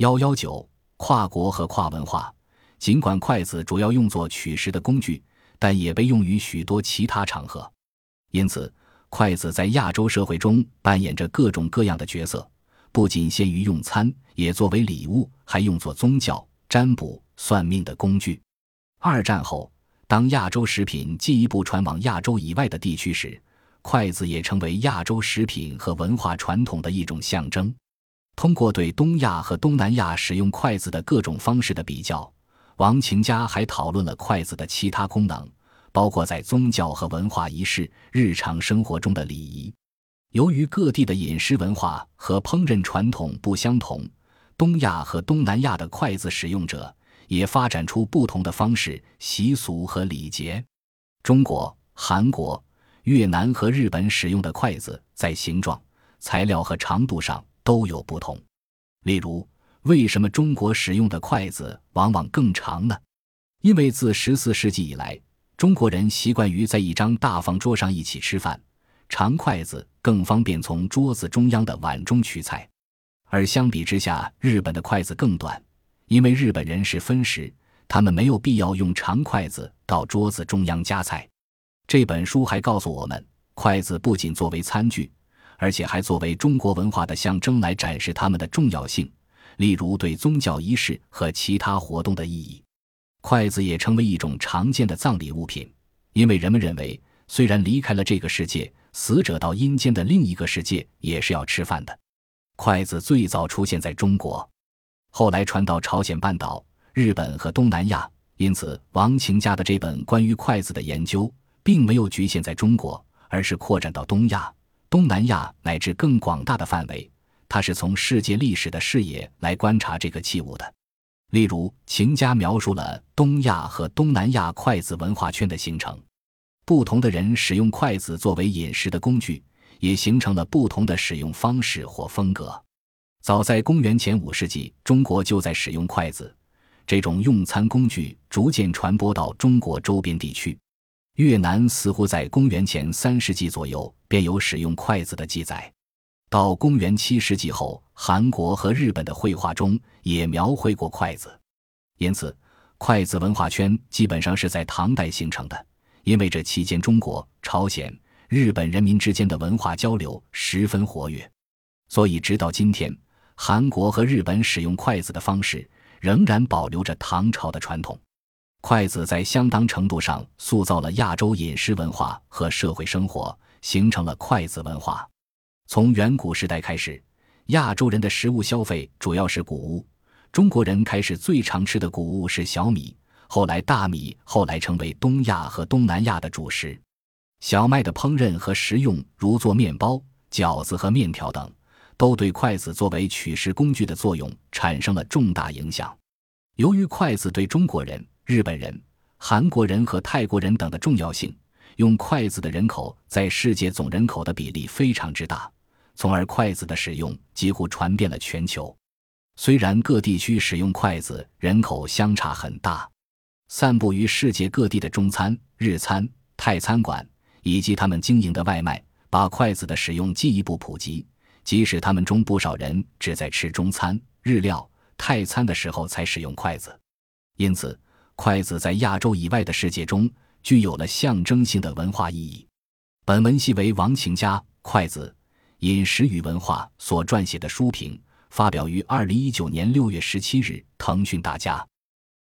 幺幺九，跨国和跨文化。尽管筷子主要用作取食的工具，但也被用于许多其他场合。因此，筷子在亚洲社会中扮演着各种各样的角色，不仅限于用餐，也作为礼物，还用作宗教、占卜、算命的工具。二战后，当亚洲食品进一步传往亚洲以外的地区时，筷子也成为亚洲食品和文化传统的一种象征。通过对东亚和东南亚使用筷子的各种方式的比较，王晴家还讨论了筷子的其他功能，包括在宗教和文化仪式、日常生活中的礼仪。由于各地的饮食文化和烹饪传统不相同，东亚和东南亚的筷子使用者也发展出不同的方式、习俗和礼节。中国、韩国、越南和日本使用的筷子在形状、材料和长度上。都有不同，例如，为什么中国使用的筷子往往更长呢？因为自十四世纪以来，中国人习惯于在一张大方桌上一起吃饭，长筷子更方便从桌子中央的碗中取菜。而相比之下，日本的筷子更短，因为日本人是分食，他们没有必要用长筷子到桌子中央夹菜。这本书还告诉我们，筷子不仅作为餐具。而且还作为中国文化的象征来展示它们的重要性，例如对宗教仪式和其他活动的意义。筷子也成为一种常见的葬礼物品，因为人们认为，虽然离开了这个世界，死者到阴间的另一个世界也是要吃饭的。筷子最早出现在中国，后来传到朝鲜半岛、日本和东南亚，因此王晴家的这本关于筷子的研究，并没有局限在中国，而是扩展到东亚。东南亚乃至更广大的范围，他是从世界历史的视野来观察这个器物的。例如，秦家描述了东亚和东南亚筷子文化圈的形成。不同的人使用筷子作为饮食的工具，也形成了不同的使用方式或风格。早在公元前五世纪，中国就在使用筷子，这种用餐工具逐渐传播到中国周边地区。越南似乎在公元前三世纪左右便有使用筷子的记载，到公元七世纪后，韩国和日本的绘画中也描绘过筷子。因此，筷子文化圈基本上是在唐代形成的。因为这期间，中国、朝鲜、日本人民之间的文化交流十分活跃，所以直到今天，韩国和日本使用筷子的方式仍然保留着唐朝的传统。筷子在相当程度上塑造了亚洲饮食文化和社会生活，形成了筷子文化。从远古时代开始，亚洲人的食物消费主要是谷物。中国人开始最常吃的谷物是小米，后来大米，后来成为东亚和东南亚的主食。小麦的烹饪和食用，如做面包、饺子和面条等，都对筷子作为取食工具的作用产生了重大影响。由于筷子对中国人，日本人、韩国人和泰国人等的重要性，用筷子的人口在世界总人口的比例非常之大，从而筷子的使用几乎传遍了全球。虽然各地区使用筷子人口相差很大，散布于世界各地的中餐、日餐、泰餐馆以及他们经营的外卖，把筷子的使用进一步普及。即使他们中不少人只在吃中餐、日料、泰餐的时候才使用筷子，因此。筷子在亚洲以外的世界中具有了象征性的文化意义。本文系为王晴家《筷子饮食与文化》所撰写的书评，发表于二零一九年六月十七日，腾讯大家。